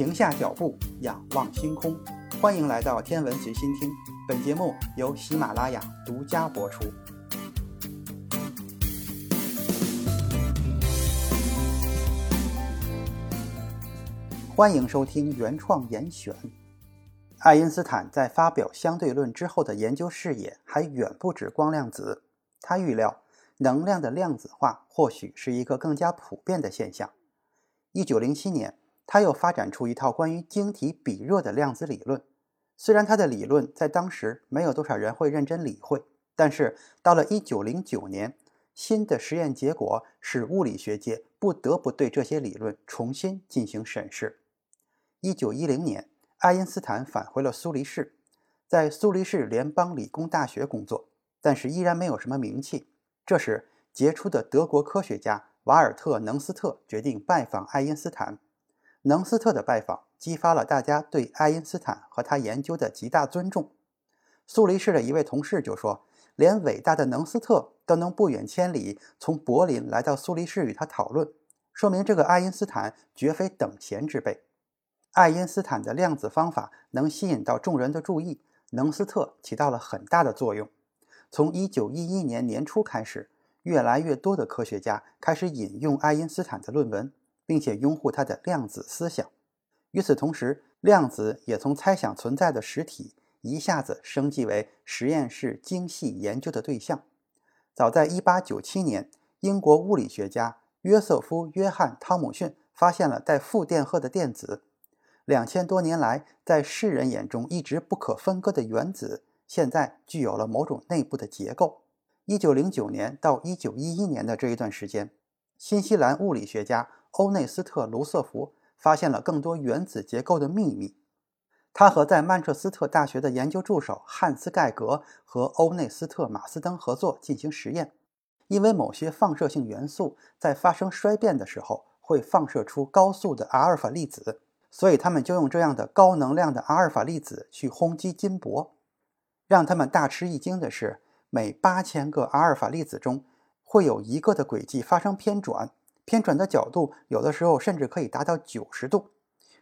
停下脚步，仰望星空。欢迎来到天文随心听，本节目由喜马拉雅独家播出。欢迎收听原创严选。爱因斯坦在发表相对论之后的研究视野还远不止光量子，他预料能量的量子化或许是一个更加普遍的现象。一九零七年。他又发展出一套关于晶体比热的量子理论。虽然他的理论在当时没有多少人会认真理会，但是到了1909年，新的实验结果使物理学界不得不对这些理论重新进行审视。1910年，爱因斯坦返回了苏黎世，在苏黎世联邦理工大学工作，但是依然没有什么名气。这时，杰出的德国科学家瓦尔特·能斯特决定拜访爱因斯坦。能斯特的拜访激发了大家对爱因斯坦和他研究的极大尊重。苏黎世的一位同事就说：“连伟大的能斯特都能不远千里从柏林来到苏黎世与他讨论，说明这个爱因斯坦绝非等闲之辈。”爱因斯坦的量子方法能吸引到众人的注意，能斯特起到了很大的作用。从1911年年初开始，越来越多的科学家开始引用爱因斯坦的论文。并且拥护他的量子思想。与此同时，量子也从猜想存在的实体一下子升级为实验室精细研究的对象。早在1897年，英国物理学家约瑟夫·约翰·汤姆逊发现了带负电荷的电子。两千多年来，在世人眼中一直不可分割的原子，现在具有了某种内部的结构。1909年到1911年的这一段时间，新西兰物理学家。欧内斯特·卢瑟福发现了更多原子结构的秘密。他和在曼彻斯特大学的研究助手汉斯·盖格和欧内斯特·马斯登合作进行实验。因为某些放射性元素在发生衰变的时候会放射出高速的阿尔法粒子，所以他们就用这样的高能量的阿尔法粒子去轰击金箔。让他们大吃一惊的是，每八千个阿尔法粒子中会有一个的轨迹发生偏转。偏转的角度有的时候甚至可以达到九十度，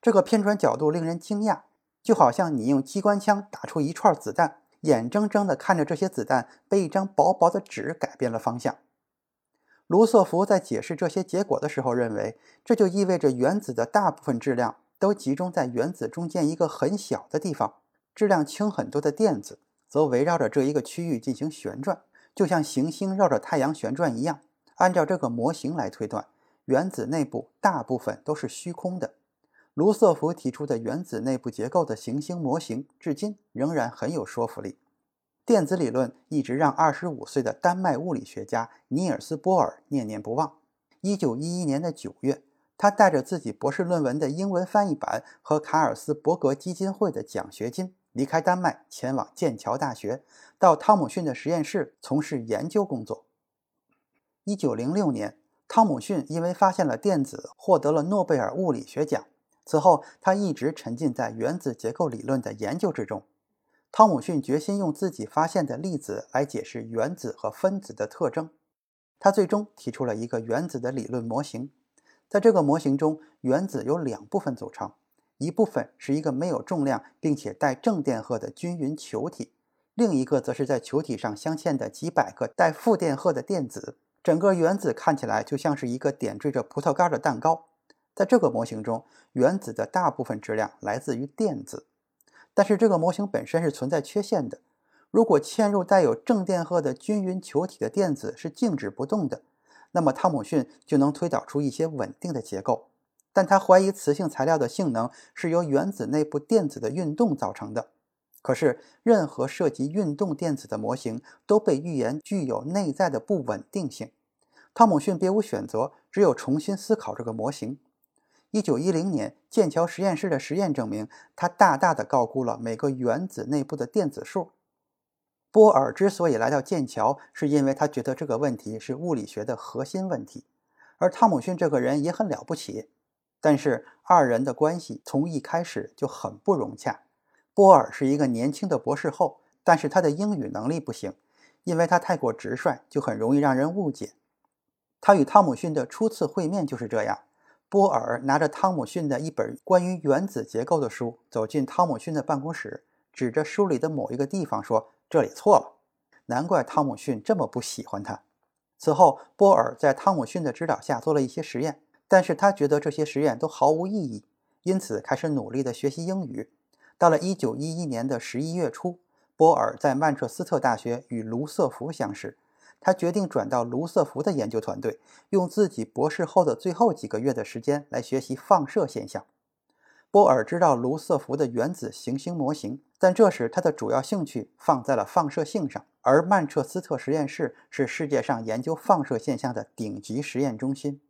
这个偏转角度令人惊讶，就好像你用机关枪打出一串子弹，眼睁睁地看着这些子弹被一张薄薄的纸改变了方向。卢瑟福在解释这些结果的时候认为，这就意味着原子的大部分质量都集中在原子中间一个很小的地方，质量轻很多的电子则围绕着这一个区域进行旋转，就像行星绕着太阳旋转一样。按照这个模型来推断，原子内部大部分都是虚空的。卢瑟福提出的原子内部结构的行星模型，至今仍然很有说服力。电子理论一直让25岁的丹麦物理学家尼尔斯·波尔念念不忘。1911年的9月，他带着自己博士论文的英文翻译版和卡尔斯伯格基金会的奖学金，离开丹麦，前往剑桥大学，到汤姆逊的实验室从事研究工作。一九零六年，汤姆逊因为发现了电子，获得了诺贝尔物理学奖。此后，他一直沉浸在原子结构理论的研究之中。汤姆逊决心用自己发现的粒子来解释原子和分子的特征。他最终提出了一个原子的理论模型。在这个模型中，原子由两部分组成，一部分是一个没有重量并且带正电荷的均匀球体，另一个则是在球体上镶嵌的几百个带负电荷的电子。整个原子看起来就像是一个点缀着葡萄干的蛋糕。在这个模型中，原子的大部分质量来自于电子，但是这个模型本身是存在缺陷的。如果嵌入带有正电荷的均匀球体的电子是静止不动的，那么汤姆逊就能推导出一些稳定的结构。但他怀疑磁性材料的性能是由原子内部电子的运动造成的。可是，任何涉及运动电子的模型都被预言具有内在的不稳定性。汤姆逊别无选择，只有重新思考这个模型。一九一零年，剑桥实验室的实验证明，他大大的高估了每个原子内部的电子数。波尔之所以来到剑桥，是因为他觉得这个问题是物理学的核心问题。而汤姆逊这个人也很了不起，但是二人的关系从一开始就很不融洽。波尔是一个年轻的博士后，但是他的英语能力不行，因为他太过直率，就很容易让人误解。他与汤姆逊的初次会面就是这样。波尔拿着汤姆逊的一本关于原子结构的书，走进汤姆逊的办公室，指着书里的某一个地方说：“这里错了。”难怪汤姆逊这么不喜欢他。此后，波尔在汤姆逊的指导下做了一些实验，但是他觉得这些实验都毫无意义，因此开始努力地学习英语。到了1911年的11月初，波尔在曼彻斯特大学与卢瑟福相识。他决定转到卢瑟福的研究团队，用自己博士后的最后几个月的时间来学习放射现象。波尔知道卢瑟福的原子行星模型，但这时他的主要兴趣放在了放射性上，而曼彻斯特实验室是世界上研究放射现象的顶级实验中心。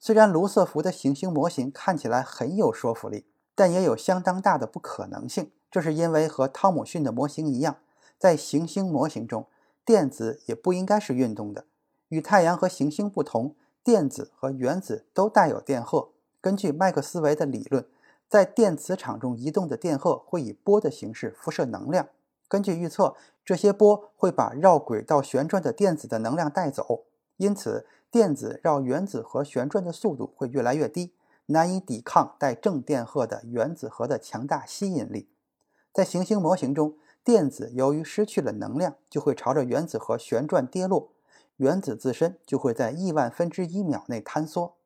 虽然卢瑟福的行星模型看起来很有说服力，但也有相当大的不可能性。这是因为和汤姆逊的模型一样，在行星模型中。电子也不应该是运动的。与太阳和行星不同，电子和原子都带有电荷。根据麦克斯韦的理论，在电磁场中移动的电荷会以波的形式辐射能量。根据预测，这些波会把绕轨道旋转的电子的能量带走，因此电子绕原子核旋转的速度会越来越低，难以抵抗带正电荷的原子核的强大吸引力。在行星模型中。电子由于失去了能量，就会朝着原子核旋转跌落，原子自身就会在亿万分之一秒内坍缩。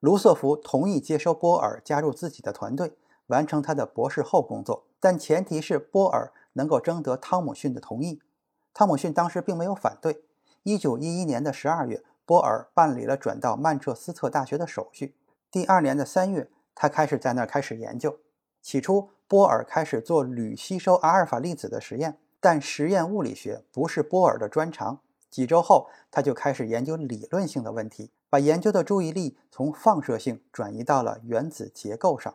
卢瑟福同意接收波尔加入自己的团队，完成他的博士后工作，但前提是波尔能够征得汤姆逊的同意。汤姆逊当时并没有反对。1911年的12月，波尔办理了转到曼彻斯特大学的手续。第二年的3月，他开始在那儿开始研究。起初，波尔开始做铝吸收阿尔法粒子的实验，但实验物理学不是波尔的专长。几周后，他就开始研究理论性的问题，把研究的注意力从放射性转移到了原子结构上。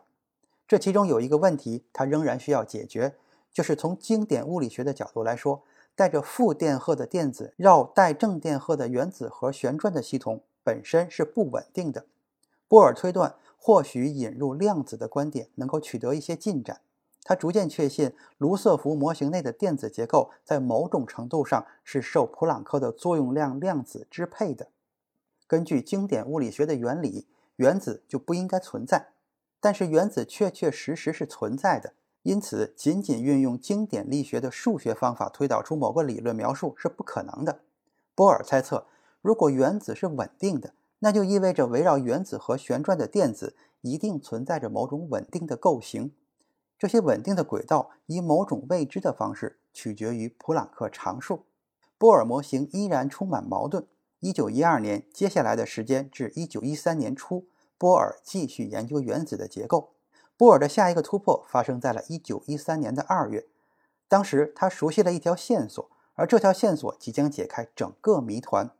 这其中有一个问题，他仍然需要解决，就是从经典物理学的角度来说，带着负电荷的电子绕带正电荷的原子核旋转的系统本身是不稳定的。波尔推断。或许引入量子的观点能够取得一些进展。他逐渐确信卢瑟福模型内的电子结构在某种程度上是受普朗克的作用量量子支配的。根据经典物理学的原理，原子就不应该存在，但是原子确确实实是存在的。因此，仅仅运用经典力学的数学方法推导出某个理论描述是不可能的。波尔猜测，如果原子是稳定的。那就意味着围绕原子核旋转的电子一定存在着某种稳定的构型，这些稳定的轨道以某种未知的方式取决于普朗克常数。波尔模型依然充满矛盾。1912年，接下来的时间至1913年初，波尔继续研究原子的结构。波尔的下一个突破发生在了1913年的2月，当时他熟悉了一条线索，而这条线索即将解开整个谜团。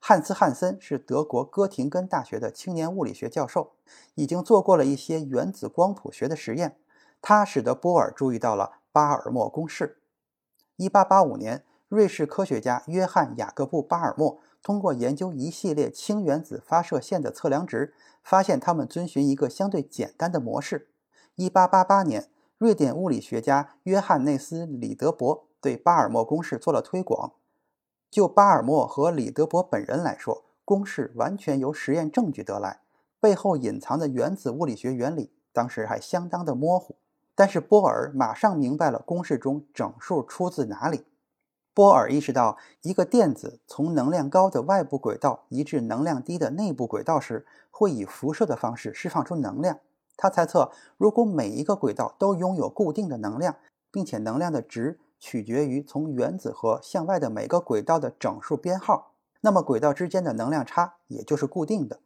汉斯·汉森是德国哥廷根大学的青年物理学教授，已经做过了一些原子光谱学的实验。他使得波尔注意到了巴尔默公式。1885年，瑞士科学家约翰·雅各布·巴尔默通过研究一系列氢原子发射线的测量值，发现它们遵循一个相对简单的模式。1888年，瑞典物理学家约翰内斯·里德伯对巴尔默公式做了推广。就巴尔默和李德伯本人来说，公式完全由实验证据得来，背后隐藏的原子物理学原理当时还相当的模糊。但是波尔马上明白了公式中整数出自哪里。波尔意识到，一个电子从能量高的外部轨道移至能量低的内部轨道时，会以辐射的方式释放出能量。他猜测，如果每一个轨道都拥有固定的能量，并且能量的值。取决于从原子核向外的每个轨道的整数编号，那么轨道之间的能量差也就是固定的。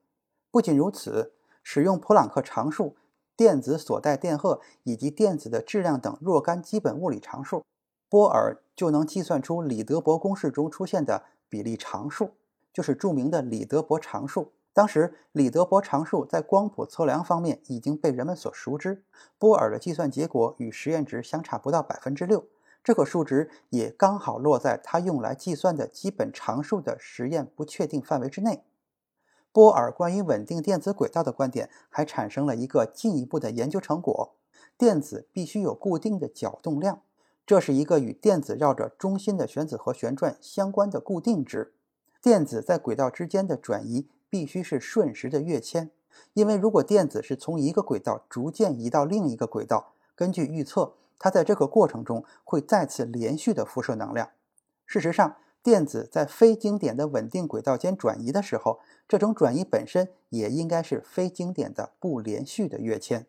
不仅如此，使用普朗克常数、电子所带电荷以及电子的质量等若干基本物理常数，波尔就能计算出李德伯公式中出现的比例常数，就是著名的李德伯常数。当时，李德伯常数在光谱测量方面已经被人们所熟知，波尔的计算结果与实验值相差不到百分之六。这个数值也刚好落在他用来计算的基本常数的实验不确定范围之内。波尔关于稳定电子轨道的观点还产生了一个进一步的研究成果：电子必须有固定的角动量，这是一个与电子绕着中心的原子核旋转相关的固定值。电子在轨道之间的转移必须是瞬时的跃迁，因为如果电子是从一个轨道逐渐移到另一个轨道，根据预测，它在这个过程中会再次连续的辐射能量。事实上，电子在非经典的稳定轨道间转移的时候，这种转移本身也应该是非经典的不连续的跃迁。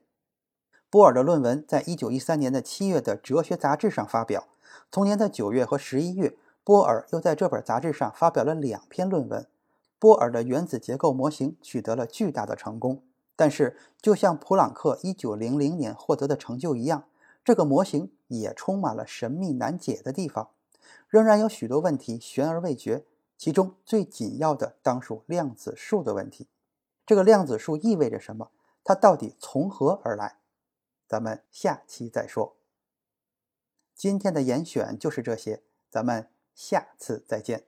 波尔的论文在一九一三年的七月的哲学杂志上发表，同年的九月和十一月，波尔又在这本杂志上发表了两篇论文。波尔的原子结构模型取得了巨大的成功，但是就像普朗克一九零零年获得的成就一样，这个模型也充满了神秘难解的地方。仍然有许多问题悬而未决，其中最紧要的当属量子数的问题。这个量子数意味着什么？它到底从何而来？咱们下期再说。今天的严选就是这些，咱们下次再见。